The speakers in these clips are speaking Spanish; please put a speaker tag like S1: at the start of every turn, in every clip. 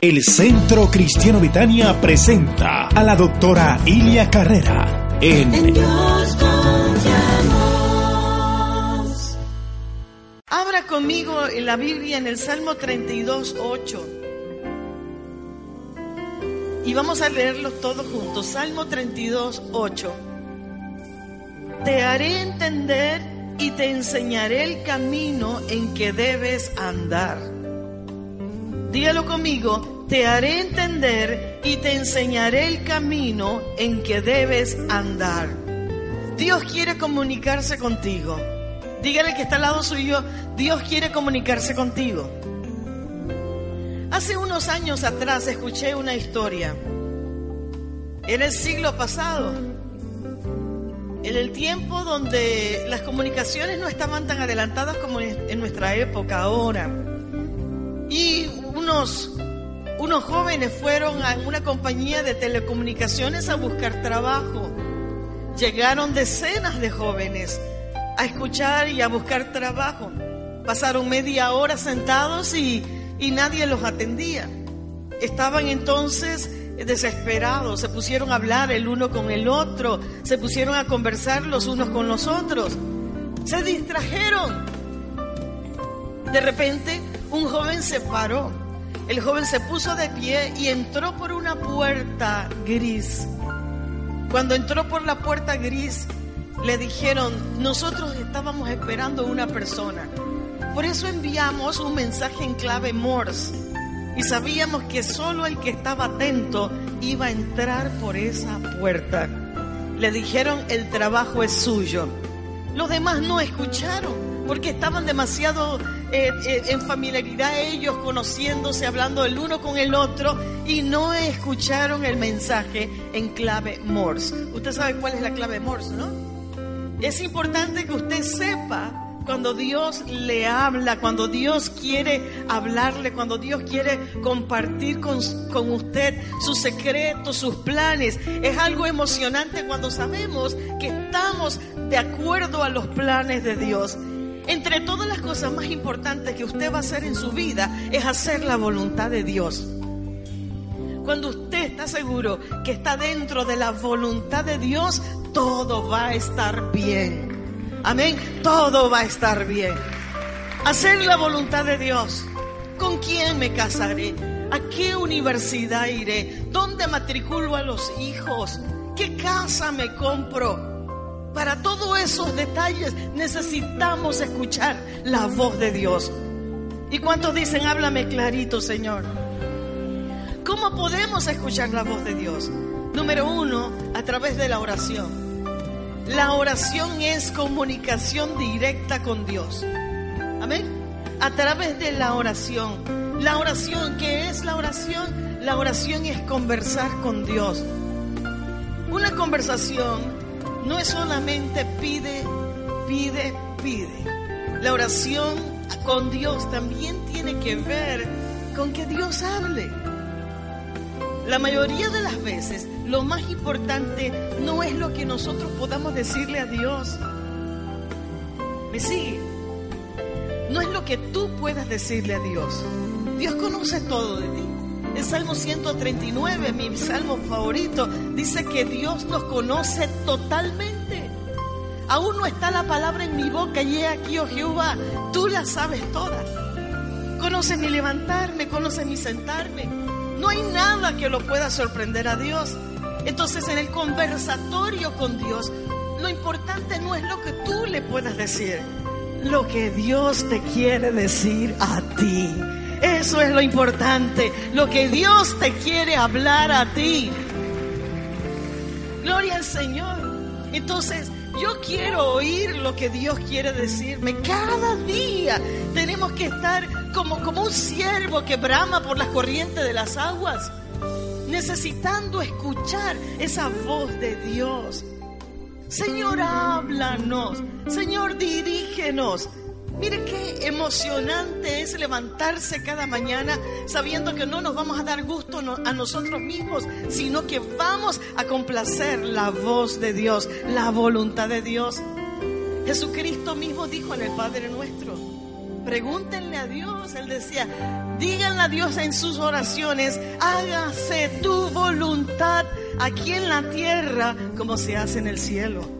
S1: El Centro Cristiano Vitania presenta a la doctora Ilia Carrera en,
S2: En Dios confiamos.
S3: Abra conmigo en la Biblia en el Salmo 32, 8. Y vamos a leerlos todos juntos. Salmo 32, 8. Te haré entender y te enseñaré el camino en que debes andar. Dígalo conmigo. Te haré entender y te enseñaré el camino en que debes andar. Dios quiere comunicarse contigo. Dígale que está al lado suyo, Dios quiere comunicarse contigo. Hace unos años atrás escuché una historia. Era el siglo pasado. En el tiempo donde las comunicaciones no estaban tan adelantadas como en nuestra época ahora. Y unos, unos jóvenes fueron a una compañía de telecomunicaciones a buscar trabajo. Llegaron decenas de jóvenes a escuchar y a buscar trabajo. Pasaron media hora sentados y, y nadie los atendía. Estaban entonces desesperados, se pusieron a hablar el uno con el otro, se pusieron a conversar los unos con los otros, se distrajeron. De repente, un joven se paró, el joven se puso de pie y entró por una puerta gris. Cuando entró por la puerta gris, le dijeron, nosotros estábamos esperando una persona. Por eso enviamos un mensaje en clave Morse. Y sabíamos que solo el que estaba atento iba a entrar por esa puerta. Le dijeron, el trabajo es suyo. Los demás no escucharon porque estaban demasiado eh, eh, en familiaridad ellos, conociéndose, hablando el uno con el otro y no escucharon el mensaje en clave Morse. Usted sabe cuál es la clave Morse, ¿no? Es importante que usted sepa cuando Dios le habla, cuando Dios quiere hablarle, cuando Dios quiere compartir con, con, usted sus secretos, sus planes. Es algo emocionante cuando sabemos que estamos de acuerdo a los planes de Dios. Entre todas las cosas más importantes que usted va a hacer en su vida es hacer la voluntad de Dios. Cuando usted está seguro que está dentro de la voluntad de Dios, todo va a estar bien. Amén. Todo va a estar bien. Hacer la voluntad de Dios. ¿Con quién me casaré? ¿A qué universidad iré? ¿Dónde matriculo a los hijos? ¿Qué casa me compro? Para todos esos detalles necesitamos escuchar la voz de Dios. ¿Y cuántos dicen, háblame clarito, Señor? ¿Cómo podemos escuchar la voz de Dios? Número uno, a través de la oración. La oración es comunicación directa con Dios. Amén. A través de la oración. La oración, ¿qué es la oración? La oración es conversar con Dios. Una conversación no es solamente pide, pide, pide. La oración con Dios también tiene que ver con que Dios hable. La mayoría de las veces lo más importante no es lo que nosotros podamos decirle a Dios. ¿Me sigue? No es lo que tú puedas decirle a Dios. Dios conoce todo de ti. El Salmo 139, mi salmo favorito, dice que Dios nos conoce totalmente. Aún no está la palabra en mi boca y he aquí, oh Jehová, tú la sabes toda. Conoces mi levantarme, conoces mi sentarme. No hay nada que lo pueda sorprender a Dios. Entonces en el conversatorio con Dios, lo importante no es lo que tú le puedas decir, lo que Dios te quiere decir a ti. Eso es lo importante, lo que Dios te quiere hablar a ti. Gloria al Señor. Entonces, Yo quiero oír lo que Dios quiere decirme. Cada día tenemos que estar como, como un siervo que brama por las corrientes de las aguas, necesitando escuchar esa voz de Dios. Señor, háblanos. Señor, dirígenos. Mire qué emocionante es levantarse cada mañana sabiendo que no nos vamos a dar gusto a nosotros mismos, sino que vamos a complacer la voz de Dios, la voluntad de Dios. Jesucristo mismo dijo en el Padre nuestro, pregúntenle a Dios, él decía, díganle a Dios en sus oraciones, hágase tu voluntad aquí en la tierra como se hace en el cielo.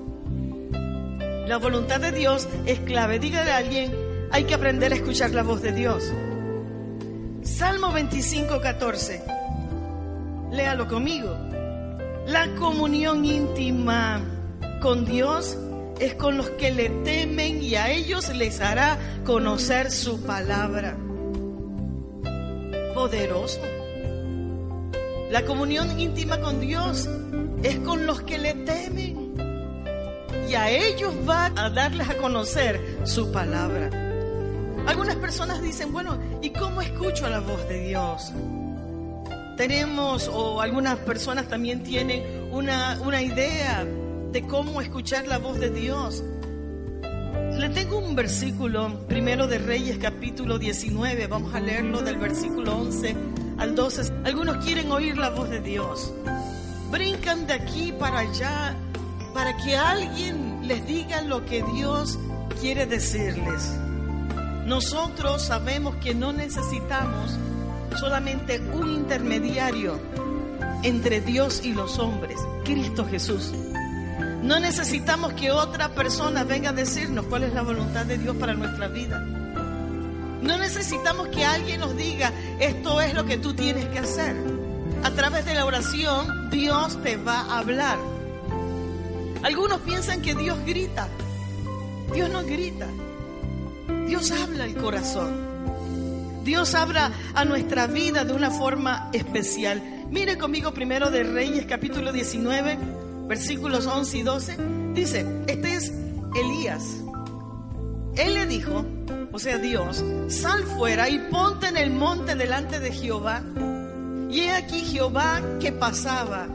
S3: La voluntad de Dios es clave. Dígale a alguien, hay que aprender a escuchar la voz de Dios. Salmo 25, 14. Léalo conmigo. La comunión íntima con Dios es con los que le temen y a ellos les hará conocer su palabra. Poderoso. La comunión íntima con Dios es con los que le temen y a ellos va a darles a conocer su palabra. Algunas personas dicen, bueno, ¿y cómo escucho la voz de Dios? Tenemos, o algunas personas también tienen una, una idea de cómo escuchar la voz de Dios. Le tengo un versículo, primero de Reyes capítulo 19, vamos a leerlo del versículo 11 al 12. Algunos quieren oír la voz de Dios. Brincan de aquí para allá para que alguien les diga lo que Dios quiere decirles. Nosotros sabemos que no necesitamos solamente un intermediario entre Dios y los hombres, Cristo Jesús. No necesitamos que otra persona venga a decirnos cuál es la voluntad de Dios para nuestra vida. No necesitamos que alguien nos diga, esto es lo que tú tienes que hacer. A través de la oración, Dios te va a hablar. Algunos piensan que Dios grita. Dios no grita. Dios habla al corazón. Dios habla a nuestra vida de una forma especial. Mire conmigo primero de Reyes capítulo 19, versículos 11 y 12. Dice, este es Elías. Él le dijo, o sea Dios, sal fuera y ponte en el monte delante de Jehová. Y he aquí Jehová que pasaba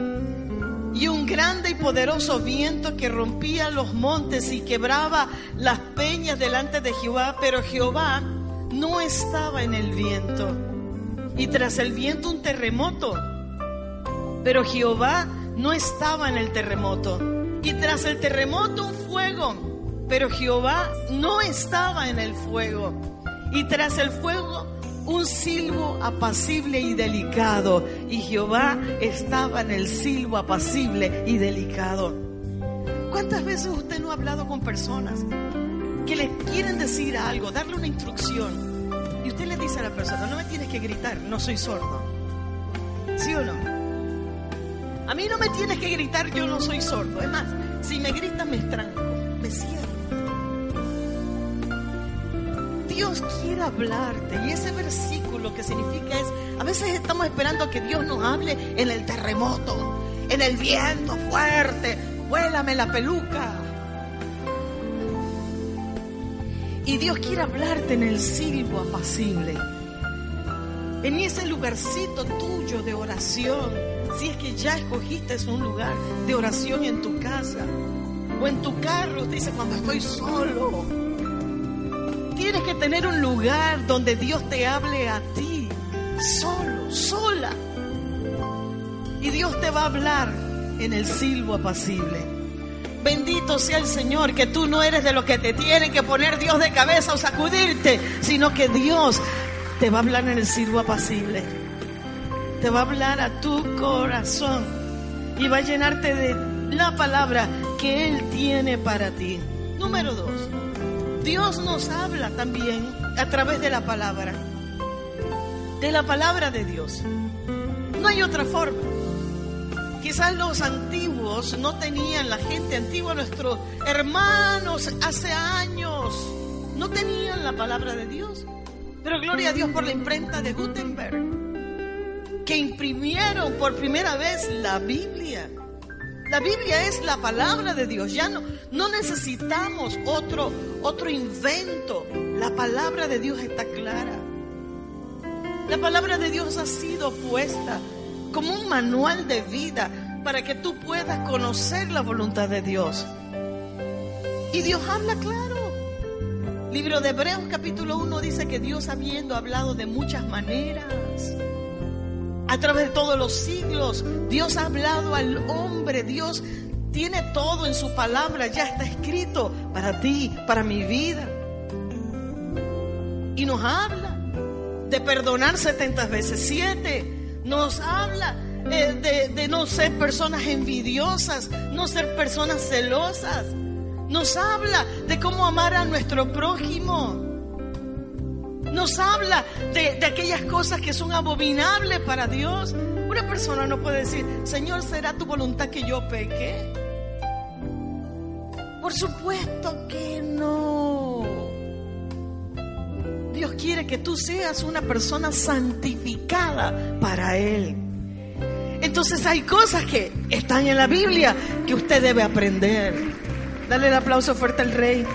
S3: y un grande y poderoso viento que rompía los montes y quebraba las peñas delante de Jehová, pero Jehová no estaba en el viento. Y tras el viento un terremoto, pero Jehová no estaba en el terremoto. Y tras el terremoto un fuego, pero Jehová no estaba en el fuego. Y tras el fuego un silbo apacible y delicado. Y Jehová estaba en el silbo apacible y delicado. ¿Cuántas veces usted no ha hablado con personas que le quieren decir algo, darle una instrucción? Y usted le dice a la persona, no me tienes que gritar, no soy sordo. ¿Sí o no? A mí no me tienes que gritar, yo no soy sordo. Es más, si me gritan me estranco, me cierro. Dios quiere hablarte. Y ese versículo que significa es, a veces estamos esperando que Dios nos hable en el terremoto, en el viento fuerte, vuélame la peluca. Y Dios quiere hablarte en el silbo apacible, en ese lugarcito tuyo de oración, si es que ya escogiste un lugar de oración en tu casa. O en tu carro, te dice cuando estoy solo tienes que tener un lugar donde Dios te hable a ti, solo, sola. Y Dios te va a hablar en el silbo apacible. Bendito sea el Señor, que tú no eres de los que te tienen que poner Dios de cabeza o sacudirte, sino que Dios te va a hablar en el silbo apacible. Te va a hablar a tu corazón y va a llenarte de la palabra que Él tiene para ti. Número dos. Dios nos habla también a través de la palabra, de la palabra de Dios. No hay otra forma. Quizás los antiguos no tenían, la gente antigua, nuestros hermanos hace años, no tenían la palabra de Dios. Pero gloria a Dios por la imprenta de Gutenberg, que imprimieron por primera vez la Biblia La Biblia es la palabra de Dios. Ya no, no necesitamos otro, otro invento. La palabra de Dios está clara. La palabra de Dios ha sido puesta como un manual de vida para que tú puedas conocer la voluntad de Dios. Y Dios habla claro. Libro de Hebreos capítulo 1 dice que Dios habiendo hablado de muchas maneras, a través de todos los siglos, Dios ha hablado al hombre, Dios tiene todo en su palabra, ya está escrito para ti, para mi vida. Y nos habla de perdonar 70 veces 7, nos habla eh, de, de no ser personas envidiosas, no ser personas celosas. Nos habla de cómo amar a nuestro prójimo. Nos habla de, aquellas cosas que son abominables para Dios. Una persona no puede decir, Señor, ¿será tu voluntad que yo peque? Por supuesto que no. Dios quiere que tú seas una persona santificada para Él. Entonces hay cosas que están en la Biblia que usted debe aprender. Dale el aplauso fuerte al rey.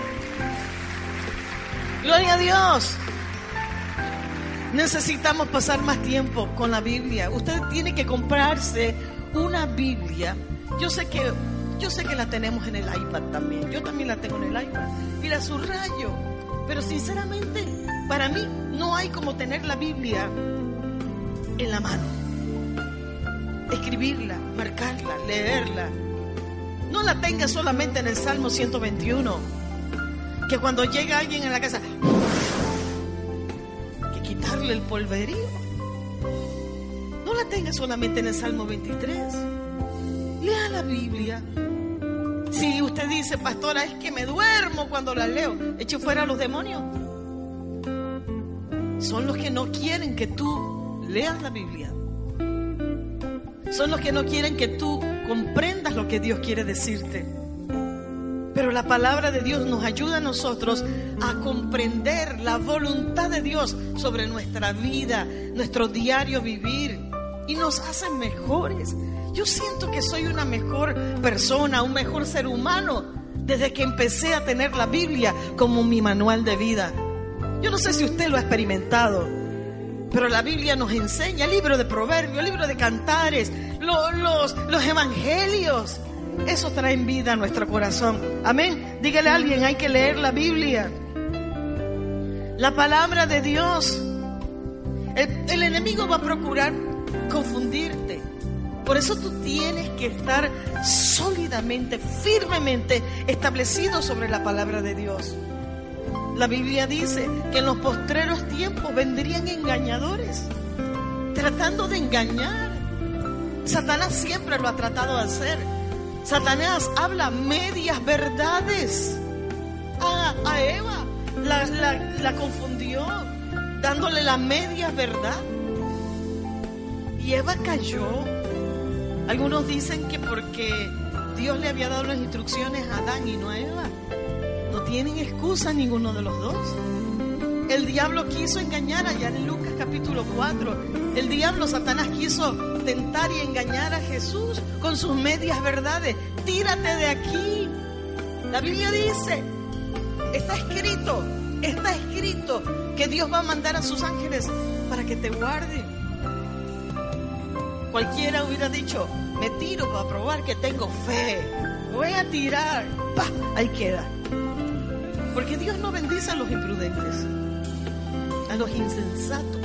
S3: Gloria a Dios. Necesitamos pasar más tiempo con la Biblia. Usted tiene que comprarse una Biblia. Yo sé que yo sé que la tenemos en el iPad también. Yo también la tengo en el iPad y la subrayo. Pero sinceramente, para mí no hay como tener la Biblia en la mano. Escribirla, marcarla, leerla, no la tenga solamente en el Salmo 121. Que cuando llega alguien en la casa, quitarle el polverío. No la tenga solamente en el Salmo 23. Lea la Biblia. Si usted dice, pastora, es que me duermo cuando la leo, eche fuera a los demonios. Son los que no quieren que tú leas la Biblia. Son los que no quieren que tú comprendas lo que Dios quiere decirte. Pero la palabra de Dios nos ayuda a nosotros a comprender la voluntad de Dios sobre nuestra vida, nuestro diario vivir. Y nos hace mejores. Yo siento que soy una mejor persona, un mejor ser humano, desde que empecé a tener la Biblia como mi manual de vida. Yo no sé si usted lo ha experimentado, pero la Biblia nos enseña, el libro de proverbios, el libro de cantares, los, los, los evangelios. Eso trae vida a nuestro corazón. Amén. Dígale a alguien, hay que leer la Biblia. La palabra de Dios. El, el enemigo va a procurar confundirte. Por eso tú tienes que estar sólidamente, firmemente establecido sobre la palabra de Dios. La Biblia dice que en los postreros tiempos vendrían engañadores, tratando de engañar. Satanás siempre lo ha tratado de hacer. Satanás habla medias verdades. A, Eva la, la, confundió, dándole la media verdad. Y Eva cayó. Algunos dicen que porque Dios le había dado las instrucciones a Adán y no a Eva. No tienen excusa ninguno de los dos. El diablo quiso engañar allá en Lucas capítulo 4. El diablo, Satanás, quiso tentar y engañar a Jesús con sus medias verdades. Tírate de aquí. La Biblia dice, está escrito, está escrito que Dios va a mandar a sus ángeles para que te guarden. Cualquiera hubiera dicho, me tiro para probar que tengo fe. Voy a tirar. Ahí queda. Porque Dios no bendice a los imprudentes, a los insensatos.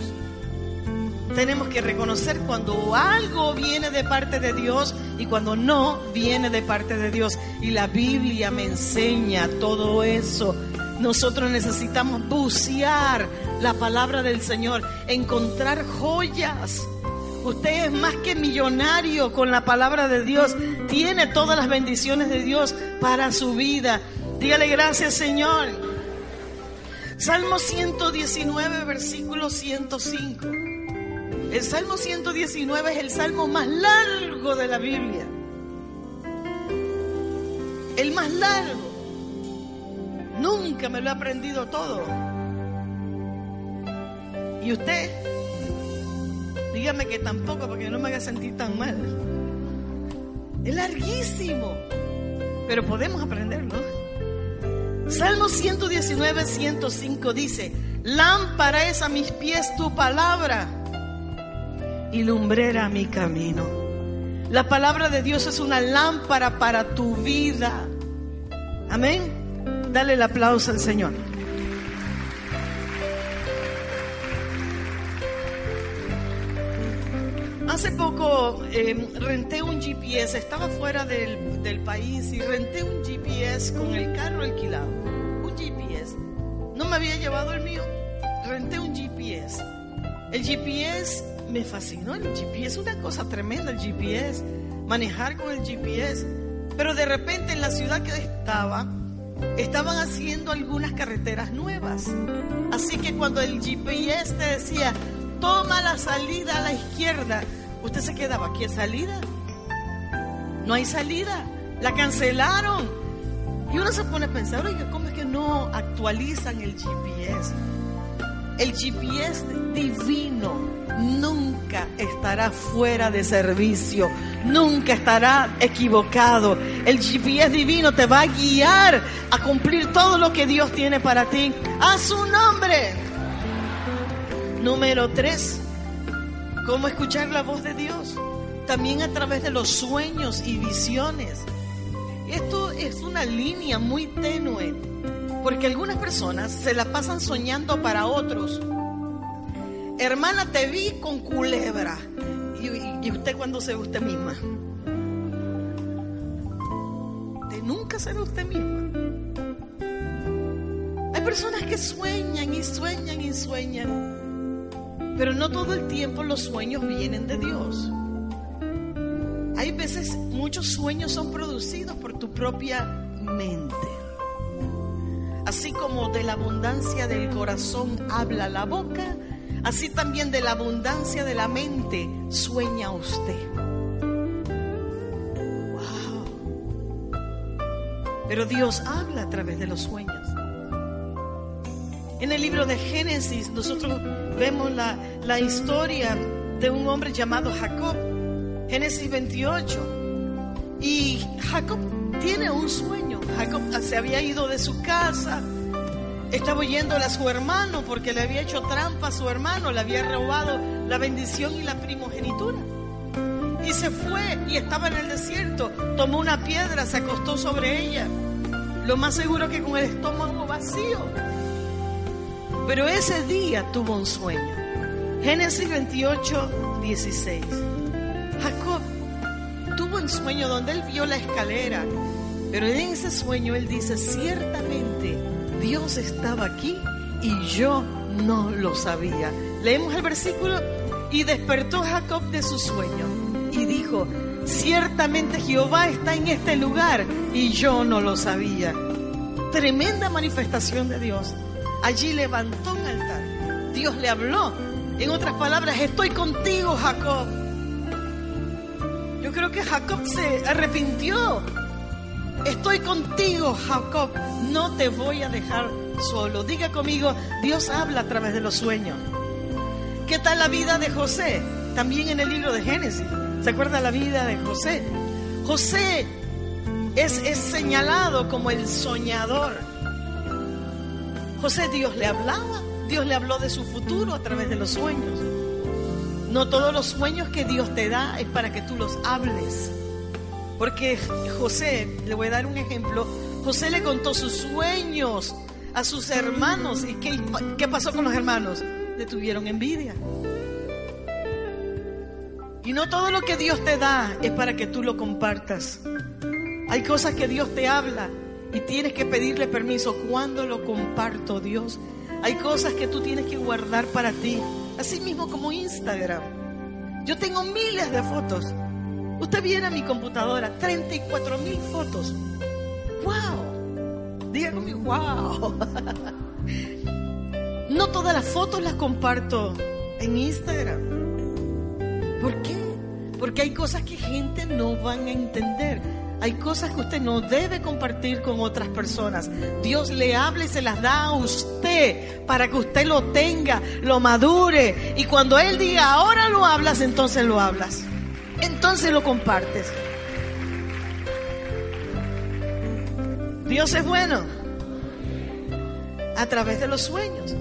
S3: Tenemos que reconocer cuando algo viene de parte de Dios y cuando no viene de parte de Dios. Y la Biblia me enseña todo eso. Nosotros necesitamos bucear la palabra del Señor, encontrar joyas. Usted es más que millonario con la palabra de Dios. Tiene todas las bendiciones de Dios para su vida. Dígale gracias, Señor. Salmo 119, versículo 105. El Salmo 119 es el salmo más largo de la Biblia. El más largo. Nunca me lo he aprendido todo. ¿Y usted? Dígame que tampoco, porque no me haga sentir tan mal. Es larguísimo, pero podemos aprenderlo. Salmo 119, 105 dice, lámpara es a mis pies tu palabra y lumbrera mi camino. La palabra de Dios es una lámpara para tu vida. Amén. Dale el aplauso al Señor. Hace poco eh, renté un GPS, estaba fuera del, del país y renté un GPS con el carro alquilado. Un GPS. No me había llevado el mío, renté un GPS. El GPS me fascinó, el GPS una cosa tremenda, el GPS, manejar con el GPS. Pero de repente en la ciudad que estaba, estaban haciendo algunas carreteras nuevas. Así que cuando el GPS te decía, toma la salida a la izquierda, usted se quedaba aquí, salida? No hay salida, la cancelaron. Y uno se pone a pensar, oiga, ¿cómo es que no actualizan el GPS? El GPS divino nunca estará fuera de servicio, nunca estará equivocado. El GPS divino te va a guiar a cumplir todo lo que Dios tiene para ti. A su nombre. Número tres, ¿cómo escuchar la voz de Dios? También a través de los sueños y visiones. Esto es una línea muy tenue porque algunas personas se la pasan soñando para otros. Hermana, te vi con culebra. ¿Y, usted cuándo se ve usted misma? Usted nunca se ve usted misma. Hay personas que sueñan y sueñan y sueñan. Pero no todo el tiempo los sueños vienen de Dios. Hay veces muchos sueños son producidos por tu propia mente. Así como de la abundancia del corazón habla la boca, así también de la abundancia de la mente sueña usted. Wow. Pero Dios habla a través de los sueños. En el libro de Génesis nosotros vemos la, la historia de un hombre llamado Jacob. Génesis 28. Y Jacob tiene un sueño. Jacob se había ido de su casa, estaba oyéndole a su hermano porque le había hecho trampa a su hermano, le había robado la bendición y la primogenitura. Y se fue y estaba en el desierto, tomó una piedra, se acostó sobre ella. Lo más seguro que con el estómago vacío. Pero ese día tuvo un sueño. Génesis 28, 16. Jacob tuvo un sueño donde él vio la escalera, pero en ese sueño él dice, ciertamente Dios estaba aquí y yo no lo sabía. Leemos el versículo y despertó Jacob de su sueño y dijo, ciertamente Jehová está en este lugar y yo no lo sabía. Tremenda manifestación de Dios. Allí levantó un altar. Dios le habló. En otras palabras, estoy contigo, Jacob. Yo creo que Jacob se arrepintió. Estoy contigo, Jacob. No te voy a dejar solo. Diga conmigo, Dios habla a través de los sueños. ¿Qué tal la vida de José? También en el libro de Génesis. ¿Se acuerda la vida de José? José es, es señalado como el soñador. José Dios le hablaba. Dios le habló de su futuro a través de los sueños. No todos los sueños que Dios te da es para que tú los hables. Porque José, le voy a dar un ejemplo, José le contó sus sueños a sus hermanos. ¿Y qué, qué pasó con los hermanos? Le tuvieron envidia. Y no todo lo que Dios te da es para que tú lo compartas. Hay cosas que Dios te habla y tienes que pedirle permiso. ¿Cuándo lo comparto, Dios? Hay cosas que tú tienes que guardar para ti. Así mismo como Instagram. Yo tengo miles de fotos. Usted viene a mi computadora, 34 mil fotos. ¡Wow! Conmigo, ¡wow! No todas las fotos las comparto en Instagram. ¿Por qué? Porque hay cosas que gente no van a entender. Hay cosas que usted no debe compartir con otras personas. Dios le habla y se las da a usted para que usted lo tenga, lo madure. Y cuando Él diga, ahora lo hablas, entonces lo hablas. Entonces lo compartes. Dios es bueno a través de los sueños.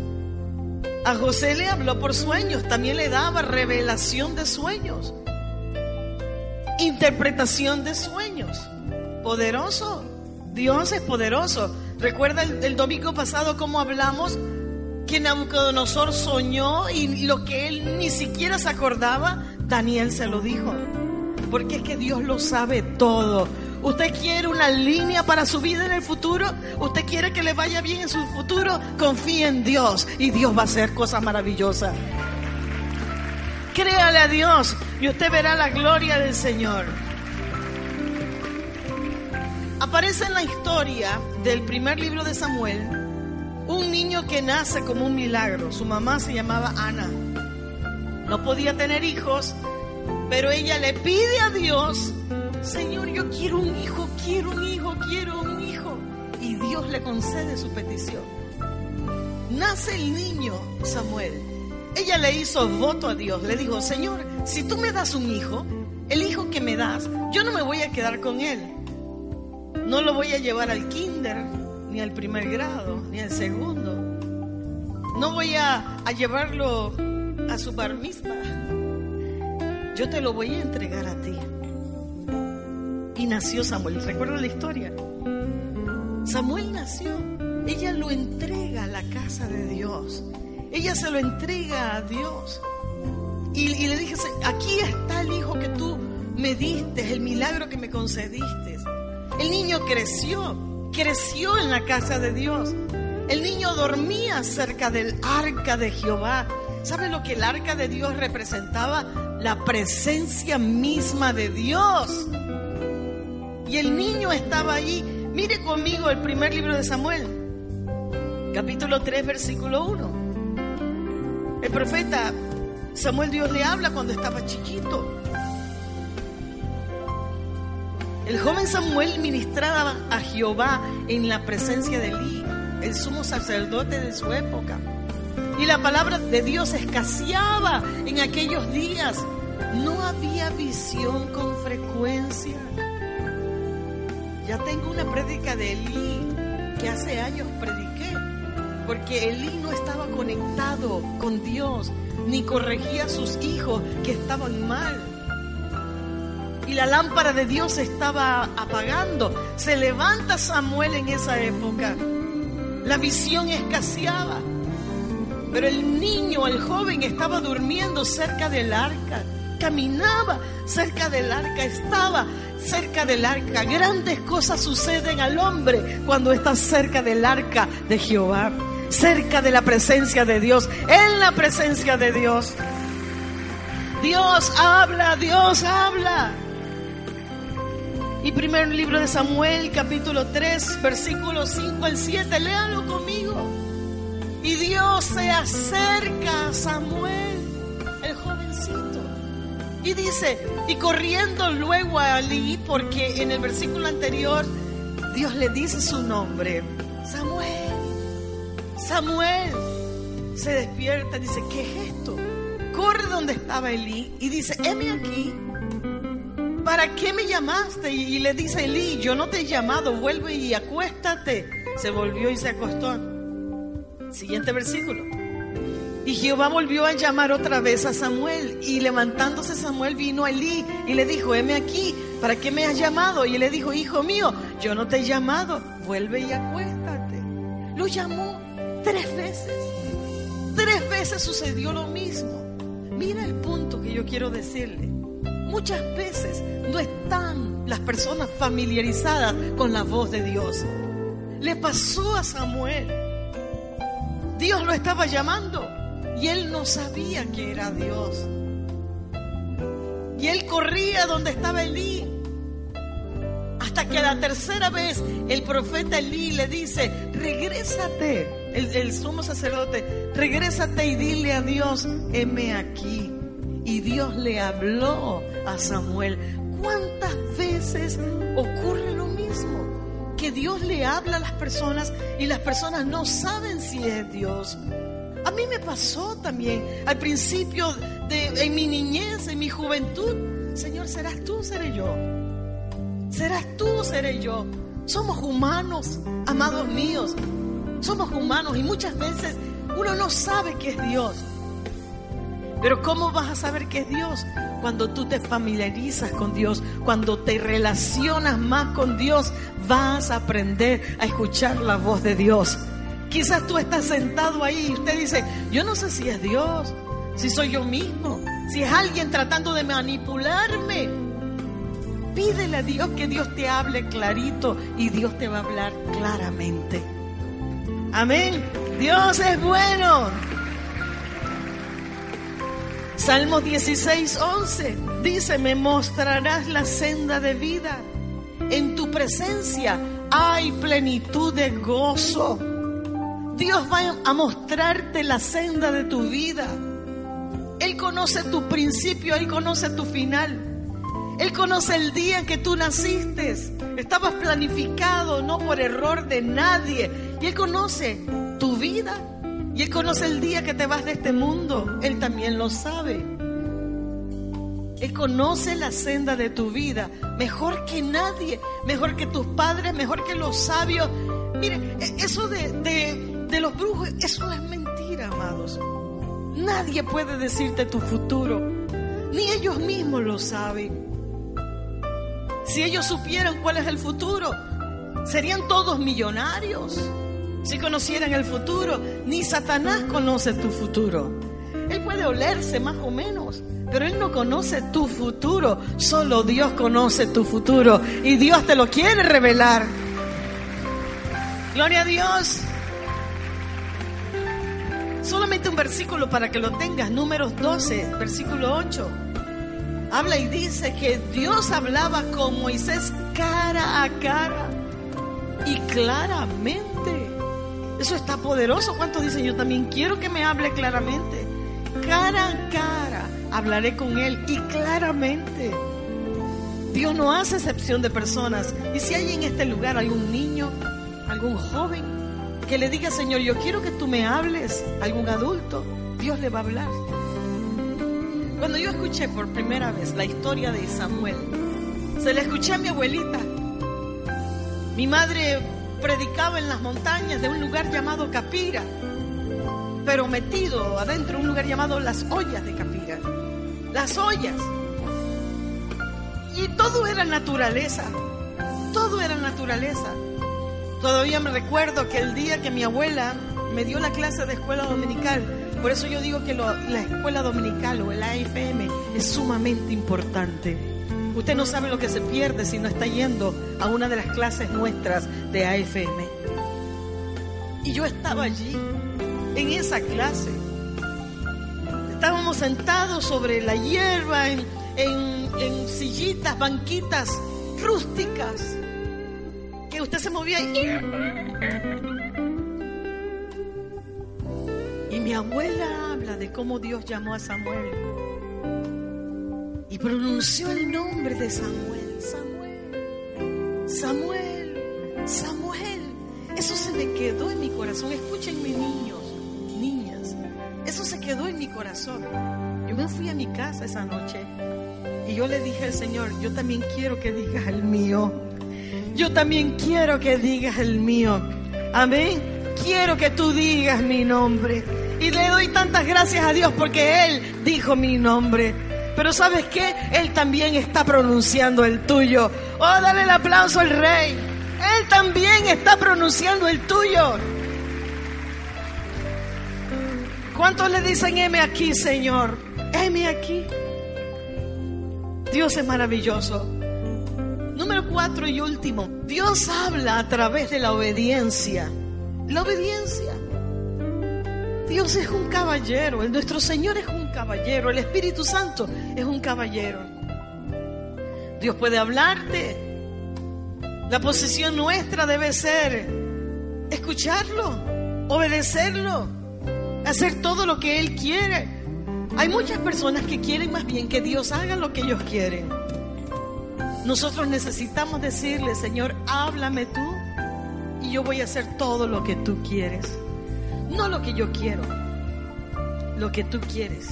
S3: A José le habló por sueños, también le daba revelación de sueños interpretación de sueños. Poderoso, Dios es poderoso. Recuerda el, domingo pasado cómo hablamos que Nabucodonosor soñó y lo que él ni siquiera se acordaba, Daniel se lo dijo. Porque es que Dios lo sabe todo. Usted quiere una línea para su vida en el futuro. Usted quiere que le vaya bien en su futuro. Confíe en Dios y Dios va a hacer cosas maravillosas. Créale a Dios y usted verá la gloria del Señor. Aparece en la historia del primer libro de Samuel un niño que nace como un milagro. Su mamá se llamaba Ana. No podía tener hijos, pero ella le pide a Dios Señor, yo quiero un hijo, quiero un hijo, quiero un hijo. Y Dios le concede su petición. Nace el niño Samuel. Ella le hizo voto a Dios. Le dijo, Señor, si tú me das un hijo, el hijo que me das, yo no me voy a quedar con él. No lo voy a llevar al kinder, ni al primer grado, ni al segundo. No voy a, llevarlo a su bar Yo te lo voy a entregar a ti y nació Samuel. ¿Recuerdan la historia? Samuel nació. Ella lo entrega a la casa de Dios. Ella se lo entrega a Dios. Y, le dije, aquí está el hijo que tú me diste, el milagro que me concediste. El niño creció, creció en la casa de Dios. El niño dormía cerca del arca de Jehová. ¿Sabe lo que el arca de Dios representaba? La presencia misma de Dios. Y el niño estaba allí. Mire conmigo el primer libro de Samuel, capítulo 3, versículo 1. El profeta Samuel Dios le habla cuando estaba chiquito. El joven Samuel ministraba a Jehová en la presencia de Elí, el sumo sacerdote de su época. Y la palabra de Dios escaseaba en aquellos días. No había visión con frecuencia. Ya tengo una prédica de Elí que hace años prediqué, porque Elí no estaba conectado con Dios, ni corregía a sus hijos que estaban mal. Y la lámpara de Dios estaba apagando. Se levanta Samuel en esa época. La visión escaseaba. Pero el niño, el joven, estaba durmiendo cerca del arca. Caminaba cerca del arca, estaba cerca del arca. Grandes cosas suceden al hombre cuando está cerca del arca de Jehová, cerca de la presencia de Dios, en la presencia de Dios. Dios habla, Dios habla. Y primer libro de Samuel, capítulo 3, versículos 5 al 7, léalo conmigo. Y Dios se acerca a Samuel, el jovencito y dice, y corriendo luego a Ali, porque en el versículo anterior Dios le dice su nombre, Samuel, Samuel. Se despierta, dice, ¿qué es esto? Corre donde estaba Elí y dice, heme aquí. ¿Para qué me llamaste? Y, le dice Elí, yo no te he llamado, vuelve y acuéstate. Se volvió y se acostó. Siguiente versículo. Y Jehová volvió a llamar otra vez a Samuel. Y levantándose Samuel vino a Elí y le dijo, heme aquí, ¿para qué me has llamado? Y le dijo, hijo mío, yo no te he llamado, vuelve y acuéstate. Lo llamó tres veces. Tres veces sucedió lo mismo. Mira el punto que yo quiero decirle. Muchas veces no están las personas familiarizadas con la voz de Dios. Le pasó a Samuel. Dios lo estaba llamando y él no sabía que era Dios. Y él corría donde estaba Elí. Hasta que la tercera vez el profeta Elí le dice, regrésate, el, sumo sacerdote, regrésate y dile a Dios, heme aquí. Y Dios le habló a Samuel. ¿Cuántas veces ocurre lo mismo? Que Dios le habla a las personas y las personas no saben si es Dios. A mí me pasó también al principio de en mi niñez, en mi juventud. Señor, serás tú, seré yo. Serás tú, seré yo. Somos humanos, amados míos. Somos humanos y muchas veces uno no sabe qué es Dios. Pero ¿cómo vas a saber qué es Dios? Cuando tú te familiarizas con Dios, cuando te relacionas más con Dios, vas a aprender a escuchar la voz de Dios. Quizás tú estás sentado ahí y usted dice, yo no sé si es Dios, si soy yo mismo, si es alguien tratando de manipularme. Pídele a Dios que Dios te hable clarito y Dios te va a hablar claramente. Amén. Dios es bueno. Salmo 16, 11 dice, me mostrarás la senda de vida. En tu presencia hay plenitud de gozo. Dios va a mostrarte la senda de tu vida. Él conoce tu principio, Él conoce tu final. Él conoce el día en que tú naciste. Estabas planificado no por error de nadie. Y Él conoce tu vida. Y Él conoce el día que te vas de este mundo. Él también lo sabe. Él conoce la senda de tu vida mejor que nadie, mejor que tus padres, mejor que los sabios. Mire, e-, eso de, de, de los brujos, eso es mentira, amados. Nadie puede decirte tu futuro, ni ellos mismos lo saben. Si ellos supieran cuál es el futuro, serían todos millonarios. Si conocieran el futuro, ni Satanás conoce tu futuro. Él puede olerse más o menos, pero Él no conoce tu futuro. Solo Dios conoce tu futuro y Dios te lo quiere revelar. Gloria a Dios. Solamente un versículo para que lo tengas, números 12, versículo 8. Habla y dice que Dios hablaba con Moisés cara a cara y claramente. Eso está poderoso. ¿Cuántos dicen yo también quiero que me hable claramente? Cara a cara hablaré con él y claramente. Dios no hace excepción de personas. Y si hay en este lugar algún niño, algún joven, que le diga, Señor, yo quiero que tú me hables, algún adulto, Dios le va a hablar. Cuando yo escuché por primera vez la historia de Samuel, se la escuché a mi abuelita. Mi madre predicaba en las montañas de un lugar llamado Capira, pero metido adentro un lugar llamado Las Ollas de Capira. Las ollas. Y todo era naturaleza. Todo era naturaleza. Todavía me recuerdo que el día que mi abuela me dio la clase de escuela dominical, por eso yo digo que la escuela dominical o el AFM es sumamente importante. Usted no sabe lo que se pierde si no está yendo a una de las clases nuestras de AFM. Y yo estaba allí, en esa clase. Estábamos sentados sobre la hierba, en, en, en sillitas, banquitas rústicas que usted se movía y... mi abuela habla de cómo Dios llamó a Samuel y pronunció el nombre de Samuel, Samuel, Samuel, Samuel. Eso se me quedó en mi corazón. Escúchenme niños, niñas, eso se quedó en mi corazón. Yo me fui a mi casa esa noche y yo le dije al Señor, yo también quiero que digas el mío yo también quiero que digas el mío. Amén. Quiero que tú digas mi nombre. Y le doy tantas gracias a Dios porque Él dijo mi nombre. Pero sabes qué? Él también está pronunciando el tuyo. Oh, dale el aplauso al rey. Él también está pronunciando el tuyo. ¿Cuántos le dicen M aquí, Señor? M aquí. Dios es maravilloso. Número cuatro y último, Dios habla a través de la obediencia. La obediencia. Dios es un caballero, nuestro Señor es un caballero, el Espíritu Santo es un caballero. Dios puede hablarte. La posición nuestra debe ser escucharlo, obedecerlo, hacer todo lo que Él quiere. Hay muchas personas que quieren más bien que Dios haga lo que ellos quieren. Nosotros necesitamos decirle, Señor, háblame tú y yo voy a hacer todo lo que tú quieres. No lo que yo quiero, lo que tú quieres.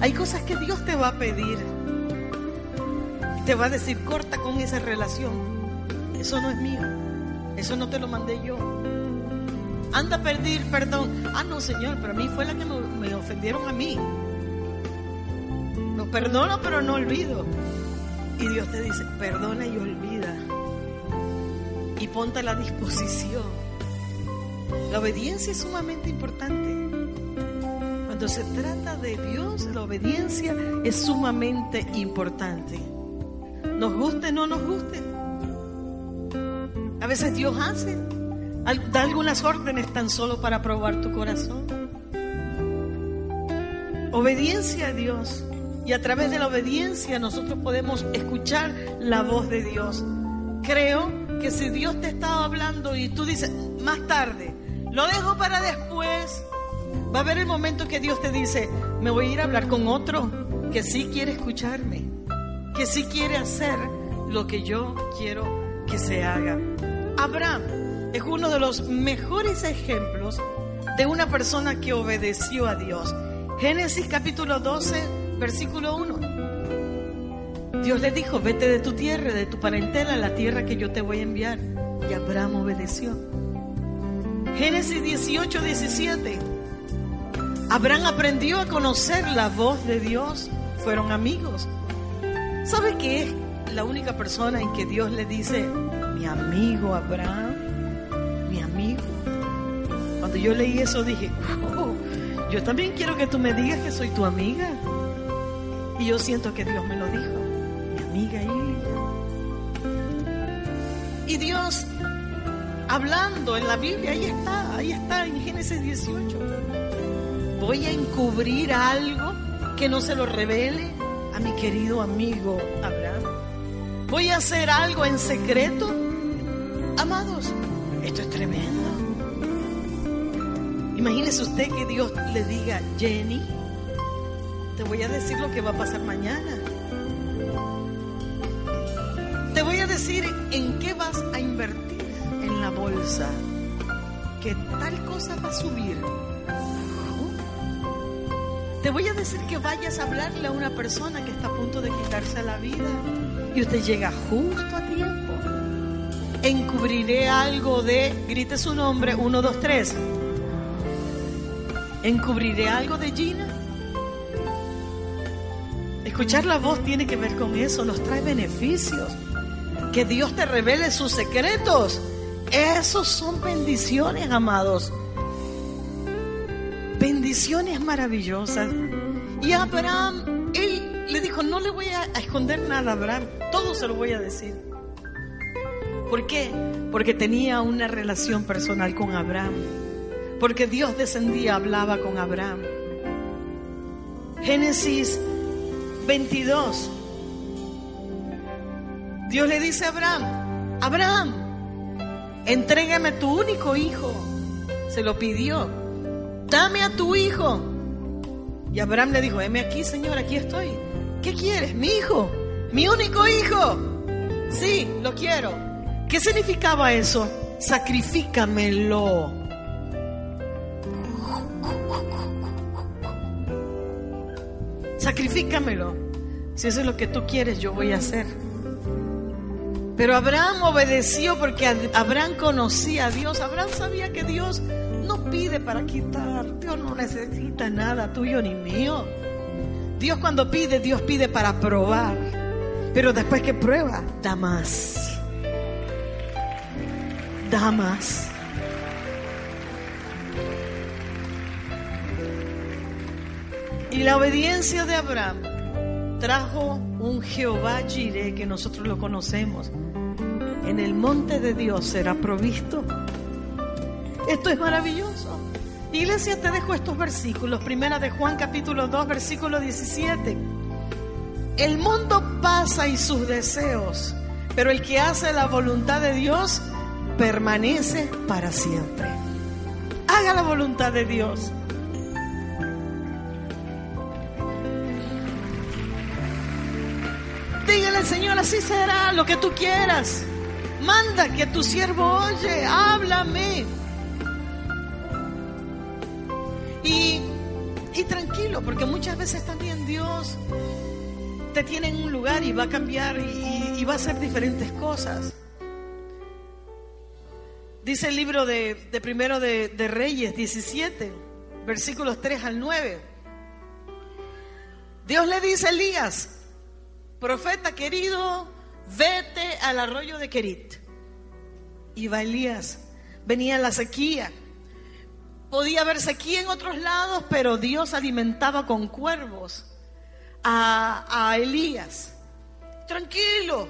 S3: Hay cosas que Dios te va a pedir. Te va a decir, corta con esa relación. Eso no es mío. Eso no te lo mandé yo. Anda a pedir perdón. Ah, no, Señor, pero a mí fue la que me, ofendieron a mí. No perdono, pero no olvido. Y Dios te dice, perdona y olvida. Y ponte a la disposición. La obediencia es sumamente importante. Cuando se trata de Dios, la obediencia es sumamente importante. Nos guste no nos guste. A veces Dios hace, da algunas órdenes tan solo para probar tu corazón. Obediencia a Dios. Y a través de la obediencia nosotros podemos escuchar la voz de Dios. Creo que si Dios te estaba hablando y tú dices, más tarde, lo dejo para después, va a haber el momento que Dios te dice, me voy a ir a hablar con otro que sí quiere escucharme, que sí quiere hacer lo que yo quiero que se haga. Abraham es uno de los mejores ejemplos de una persona que obedeció a Dios. Génesis capítulo 12, versículo 1. Dios le dijo, vete de tu tierra, de tu parentela, a la tierra que yo te voy a enviar. Y Abraham obedeció. Génesis 18, 17. Abraham aprendió a conocer la voz de Dios. Fueron amigos. ¿Sabe qué es la única persona en que Dios le dice, mi amigo Abraham? Mi amigo. Cuando yo leí eso dije, yo también quiero que tú me digas que soy tu amiga. Y yo siento que Dios me lo dijo, mi amiga Y Dios, hablando en la Biblia, ahí está, ahí está en Génesis 18. Voy a encubrir algo que no se lo revele a mi querido amigo Abraham. Voy a hacer algo en secreto. Amados, esto es tremendo. Imagínese usted que Dios le diga, Jenny, te voy a decir lo que va a pasar mañana. Te voy a decir en bolsa. Que tal cosa va a subir. Te voy a decir que vayas a hablarle a una persona que está a punto de quitarse la vida y usted llega justo a tiempo. Encubriré algo de, grite su nombre, uno, dos, tres. Encubriré algo de Gina Escuchar la voz tiene que ver con eso, nos trae beneficios. Que Dios te revele sus secretos. Esos son bendiciones, amados. Bendiciones maravillosas. Y Abraham, él le dijo, no le voy a esconder nada a Abraham, todo se lo voy a decir. ¿Por qué? Porque tenía una relación personal con Abraham. Porque Dios descendía, hablaba con Abraham. Génesis 22. Dios le dice a Abraham, Abraham, entrégame tu único hijo. Se lo pidió. Dame a tu hijo. Y Abraham le dijo, heme aquí, Señor, aquí estoy. ¿Qué quieres? Mi hijo, mi único hijo. Sí, lo quiero. ¿Qué significaba eso? Sacrifícamelo. sacrifícamelo. Si eso es lo que tú quieres, yo voy a hacer. Pero Abraham obedeció porque Abraham conocía a Dios. Abraham sabía que Dios no pide para quitar. Dios no necesita nada tuyo ni mío. Dios cuando pide, Dios pide para probar. Pero después que prueba, da más. Da más. Y la obediencia de Abraham trajo un Jehová Jireh que nosotros lo conocemos. En el monte de Dios será provisto. Esto es maravilloso. Iglesia, te dejo estos versículos. Primera de Juan capítulo 2, versículo 17. El mundo pasa y sus deseos, pero el que hace la voluntad de Dios permanece para siempre. Haga la voluntad de Dios. Dígale, Señor, así será lo que tú quieras. Manda que tu siervo oye, háblame. Y, y tranquilo, porque muchas veces también Dios te tiene en un lugar y va a cambiar y, va a hacer diferentes cosas. Dice el libro de, de primero de, de Reyes 17, versículos 3 al 9. Dios le dice a Elías, profeta querido, vete al arroyo de Kerit. Y Elías, venía la sequía. Podía haber sequía en otros lados, pero Dios alimentaba con cuervos a, a Elías. Tranquilo,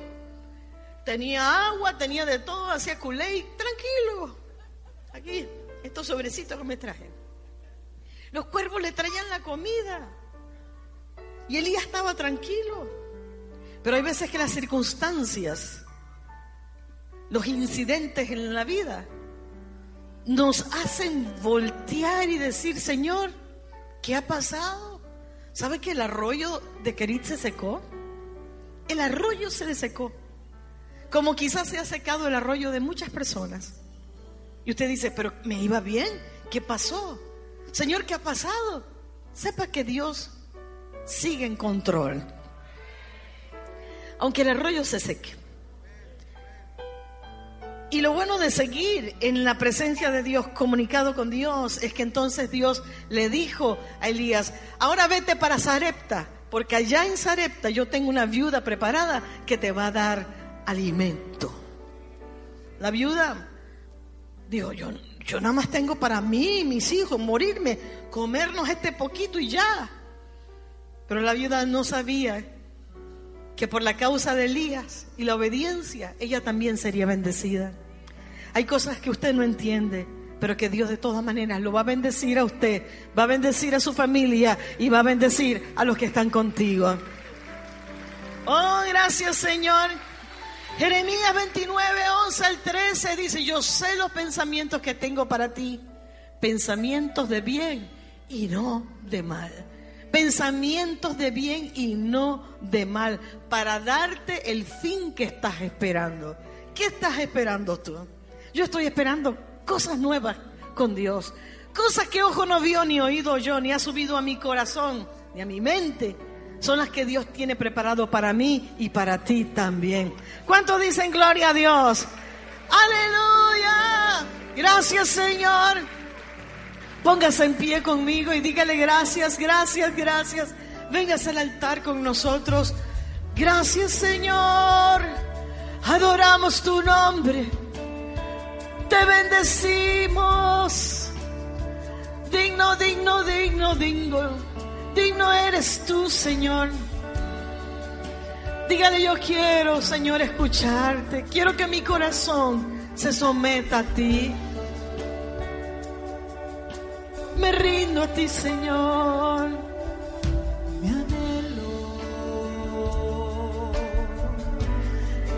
S3: tenía agua, tenía de todo, hacía culé, tranquilo. Aquí, estos sobrecitos que me traje. Los cuervos le traían la comida. Y Elías estaba tranquilo. Pero hay veces que las circunstancias, los incidentes en la vida, nos hacen voltear y decir, Señor, ¿qué ha pasado? ¿Sabe que el arroyo de Kerit se secó? El arroyo se le secó. Como quizás se ha secado el arroyo de muchas personas. Y usted dice, pero me iba bien. ¿Qué pasó? Señor, ¿qué ha pasado? Sepa que Dios sigue en control. Aunque el arroyo se seque. Y lo bueno de seguir en la presencia de Dios, comunicado con Dios, es que entonces Dios le dijo a Elías, ahora vete para Sarepta, porque allá en Sarepta yo tengo una viuda preparada que te va a dar alimento. La viuda dijo, yo, yo nada más tengo para mí mis hijos morirme, comernos este poquito y ya. Pero la viuda no sabía que por la causa de Elías y la obediencia, ella también sería bendecida. Hay cosas que usted no entiende, pero que Dios de todas maneras lo va a bendecir a usted, va a bendecir a su familia y va a bendecir a los que están contigo. Oh, gracias Señor. Jeremías 29, 11 al 13 dice, yo sé los pensamientos que tengo para ti, pensamientos de bien y no de mal. Pensamientos de bien y no de mal, para darte el fin que estás esperando. ¿Qué estás esperando tú? Yo estoy esperando cosas nuevas con Dios. Cosas que ojo no vio, ni oído yo, ni ha subido a mi corazón, ni a mi mente. Son las que Dios tiene preparado para mí y para ti también. ¿Cuántos dicen gloria a Dios? Aleluya. Gracias Señor. Póngase en pie conmigo y dígale gracias, gracias, gracias. Véngase al altar con nosotros. Gracias Señor. Adoramos tu nombre. Te bendecimos. Digno, digno, digno, digno. Digno eres tú, Señor. Dígale, yo quiero, Señor, escucharte. Quiero que mi corazón se someta a ti. Me rindo a ti, Señor.
S2: Mi anhelo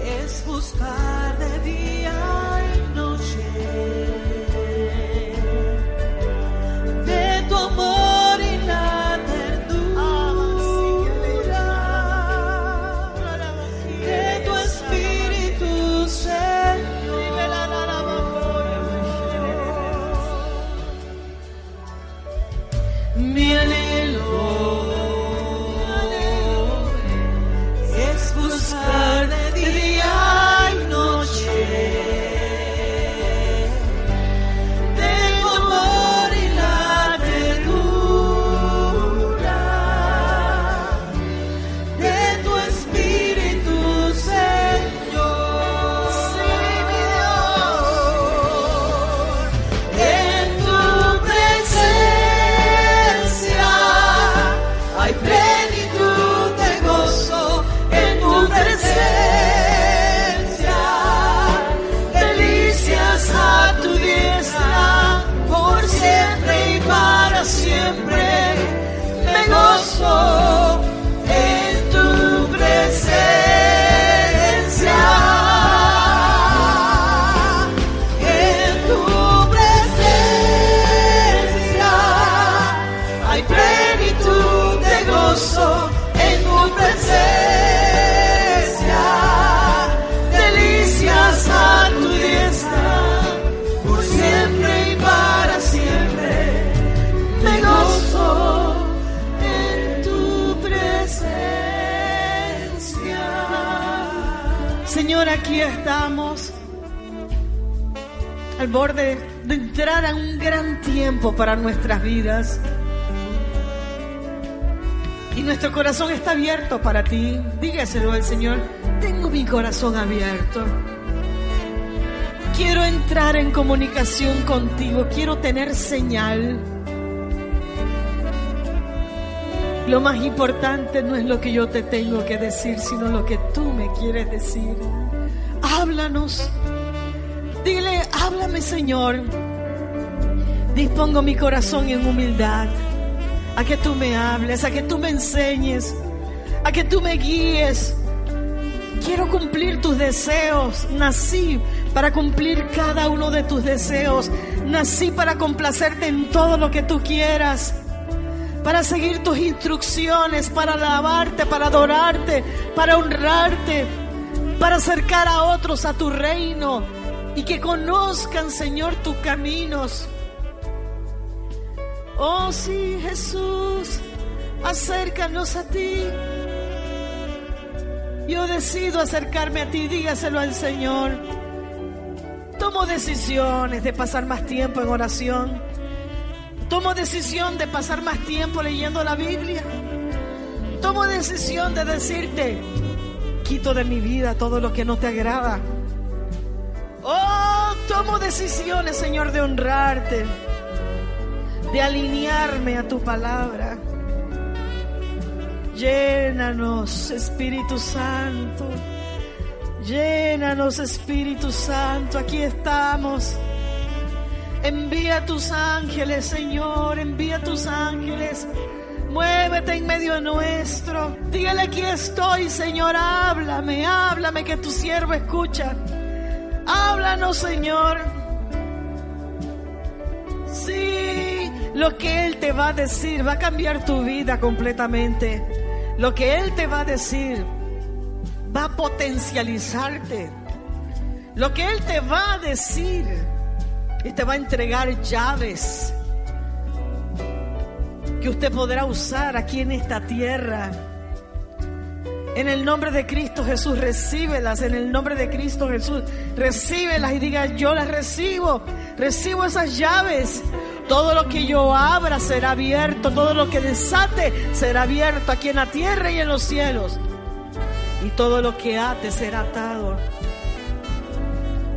S2: es buscar de día
S3: borde de entrar a un gran tiempo para nuestras vidas. Y nuestro corazón está abierto para ti. Dígaselo al Señor. Tengo mi corazón abierto. Quiero entrar en comunicación contigo. Quiero tener señal. Lo más importante no es lo que yo te tengo que decir, sino lo que tú me quieres decir. Háblanos. Dile, háblame Señor. Dispongo mi corazón en humildad a que tú me hables, a que tú me enseñes, a que tú me guíes. Quiero cumplir tus deseos. Nací para cumplir cada uno de tus deseos. Nací para complacerte en todo lo que tú quieras. Para seguir tus instrucciones, para alabarte, para adorarte, para honrarte, para acercar a otros a tu reino y que conozcan, Señor, tus caminos. Oh sí, Jesús, acércanos a ti. Yo decido acercarme a ti, dígaselo al Señor. Tomo decisiones de pasar más tiempo en oración. Tomo decisión de pasar más tiempo leyendo la Biblia. Tomo decisión de decirte, quito de mi vida todo lo que no te agrada. Oh, tomo decisiones, Señor, de honrarte de alinearme a tu palabra. Llénanos, Espíritu Santo. Llénanos, Espíritu Santo. Aquí estamos. Envía tus ángeles, Señor. Envía tus ángeles. Muévete en medio nuestro. Dígale aquí estoy, Señor. Háblame, háblame que tu siervo escucha. Háblanos, Señor. Sí. Lo que Él te va a decir va a cambiar tu vida completamente. Lo que Él te va a decir va a potencializarte. Lo que Él te va a decir y te va a entregar llaves que usted podrá usar aquí en esta tierra. En el nombre de Cristo Jesús, recíbelas. En el nombre de Cristo Jesús, recíbelas y diga, yo las recibo. Recibo esas llaves. Todo lo que yo abra será abierto, todo lo que desate será abierto aquí en la tierra y en los cielos. Y todo lo que ate será atado.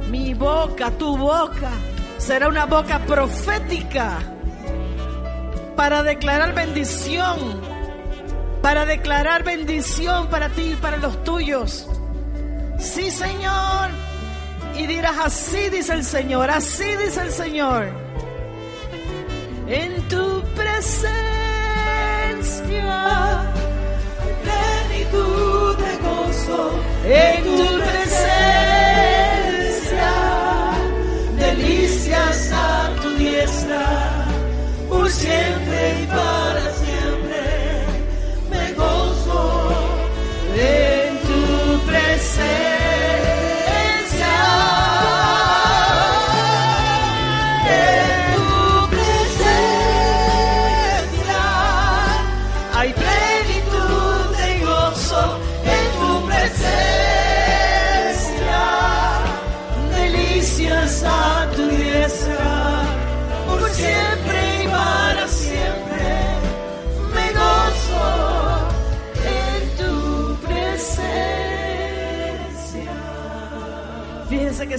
S3: Mi boca, tu boca, será una boca profética para declarar bendición, para declarar bendición para ti y para los tuyos. Sí, Señor. Y dirás, así dice el Señor, así dice el Señor en tu presencia plenitud de gozo, en tu presencia delicias a tu diestra, por siempre y para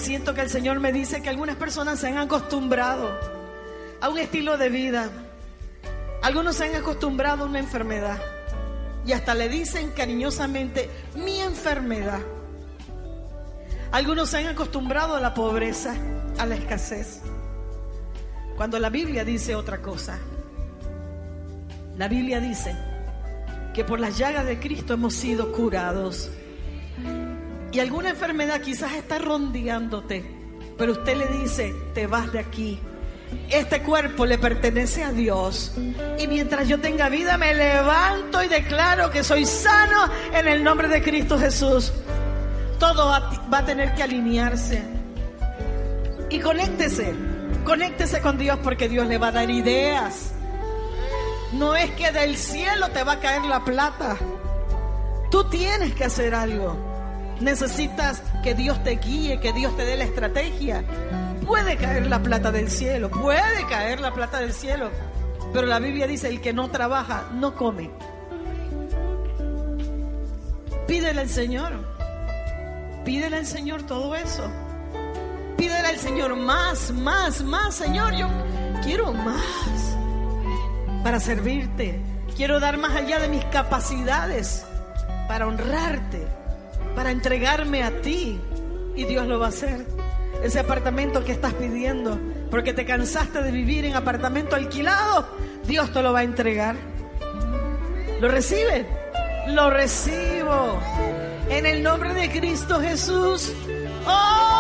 S3: siento que el Señor me dice que algunas personas se han acostumbrado a un estilo de vida. Algunos se han acostumbrado a una enfermedad. Y hasta le dicen cariñosamente, mi enfermedad. Algunos se han acostumbrado a la pobreza, a la escasez. Cuando la Biblia dice otra cosa. La Biblia dice que por las llagas de Cristo hemos sido curados. Y alguna enfermedad quizás está rondeándote, pero usted le dice, te vas de aquí. Este cuerpo le pertenece a Dios. Y mientras yo tenga vida, me levanto y declaro que soy sano en el nombre de Cristo Jesús. Todo va, a tener que alinearse. Y conéctese, conéctese con Dios porque Dios le va a dar ideas. No es que del cielo te va a caer la plata. Tú tienes que hacer algo. Necesitas que Dios te guíe, que Dios te dé la estrategia. puede caer la plata del cielo, puede caer la plata del cielo, pero la Biblia dice, el que no trabaja, no come. Pídele al Señor, pídele al Señor todo eso. Pídele al Señor más, más, más, Señor, yo quiero más para servirte. Quiero dar más allá de mis capacidades para honrarte, para entregarme a ti. Y Dios lo va a hacer. Ese apartamento que estás pidiendo, porque te cansaste de vivir en apartamento alquilado, Dios te lo va a entregar. ¿Lo recibe? Lo recibo. En el nombre de Cristo Jesús. ¡Oh!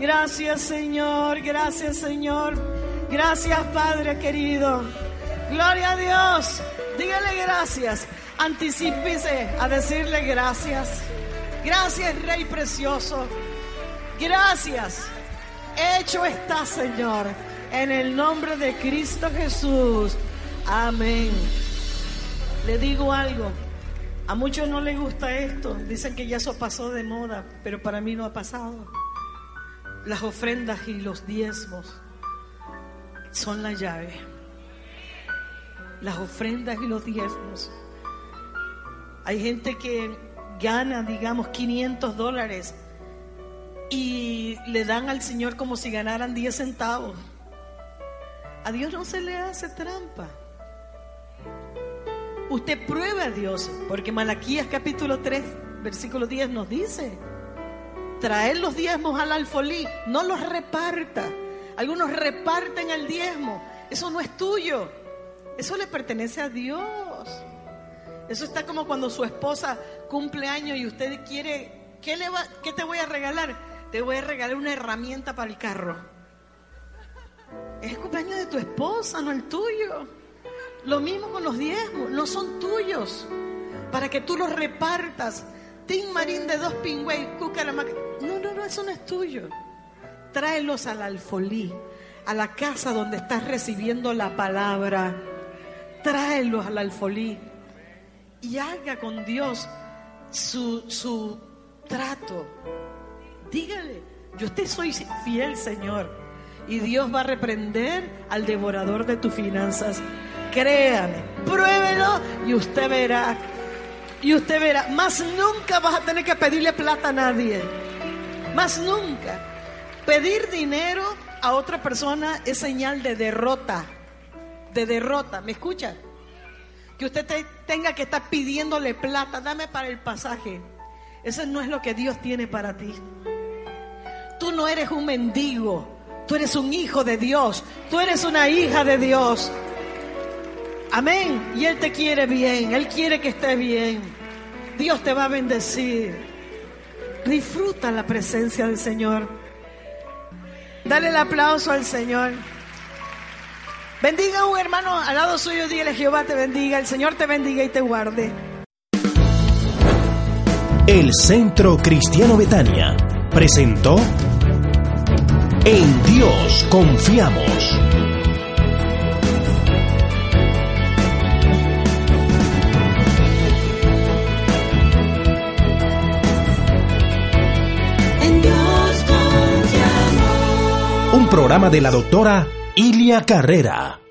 S3: Gracias Señor, gracias Señor, gracias Padre querido. Gloria a Dios. Dígale gracias. Anticípese a decirle gracias. Gracias Rey precioso. Gracias. Hecho está Señor. En el nombre de Cristo Jesús. Amén. Le digo algo. A muchos no les gusta esto. Dicen que ya eso pasó de moda, pero para mí no ha pasado. Las ofrendas y los diezmos son la llave. Las ofrendas y los diezmos. Hay gente que gana, digamos, 500 dólares y le dan al Señor como si ganaran 10 centavos. A Dios no se le hace trampa. Usted pruebe a Dios, porque Malaquías capítulo 3, versículo 10 nos dice, traer los diezmos al alfolí, no los reparta. Algunos reparten el diezmo, eso no es tuyo, eso le pertenece a Dios. Eso está como cuando su esposa cumple años y usted quiere, ¿qué, le va, ¿qué te voy a regalar? Te voy a regalar una herramienta para el carro. Es el cumpleaños de tu esposa, no el tuyo. Lo mismo con los diezmos, no son tuyos. Para que tú los repartas. Tin Marín de dos pingüey, cucaramaca. No, no, no, eso no es tuyo. Tráelos al alfolí, a la casa donde estás recibiendo la palabra. Tráelos al alfolí y haga con Dios su, su trato. Dígale, yo te soy fiel, Señor. Y Dios va a reprender al devorador de tus finanzas. Créame, pruébelo y usted verá. Y usted verá, más nunca vas a tener que pedirle plata a nadie. Más nunca. Pedir dinero a otra persona es señal de derrota. De derrota. ¿Me escucha? Que usted te- tenga que estar pidiéndole plata, dame para el pasaje. Eso no es lo que Dios tiene para ti. Tú no eres un mendigo. Tú eres un hijo de Dios. Tú eres una hija de Dios. Amén. Y Él te quiere bien. Él quiere que estés bien. Dios te va a bendecir. Disfruta la presencia del Señor. Dale el aplauso al Señor. Bendiga a un hermano al lado suyo. Dígale Jehová te bendiga. El Señor te bendiga y te guarde.
S1: El Centro Cristiano Betania presentó En Dios confiamos. Programa de la doctora Ilia Carrera.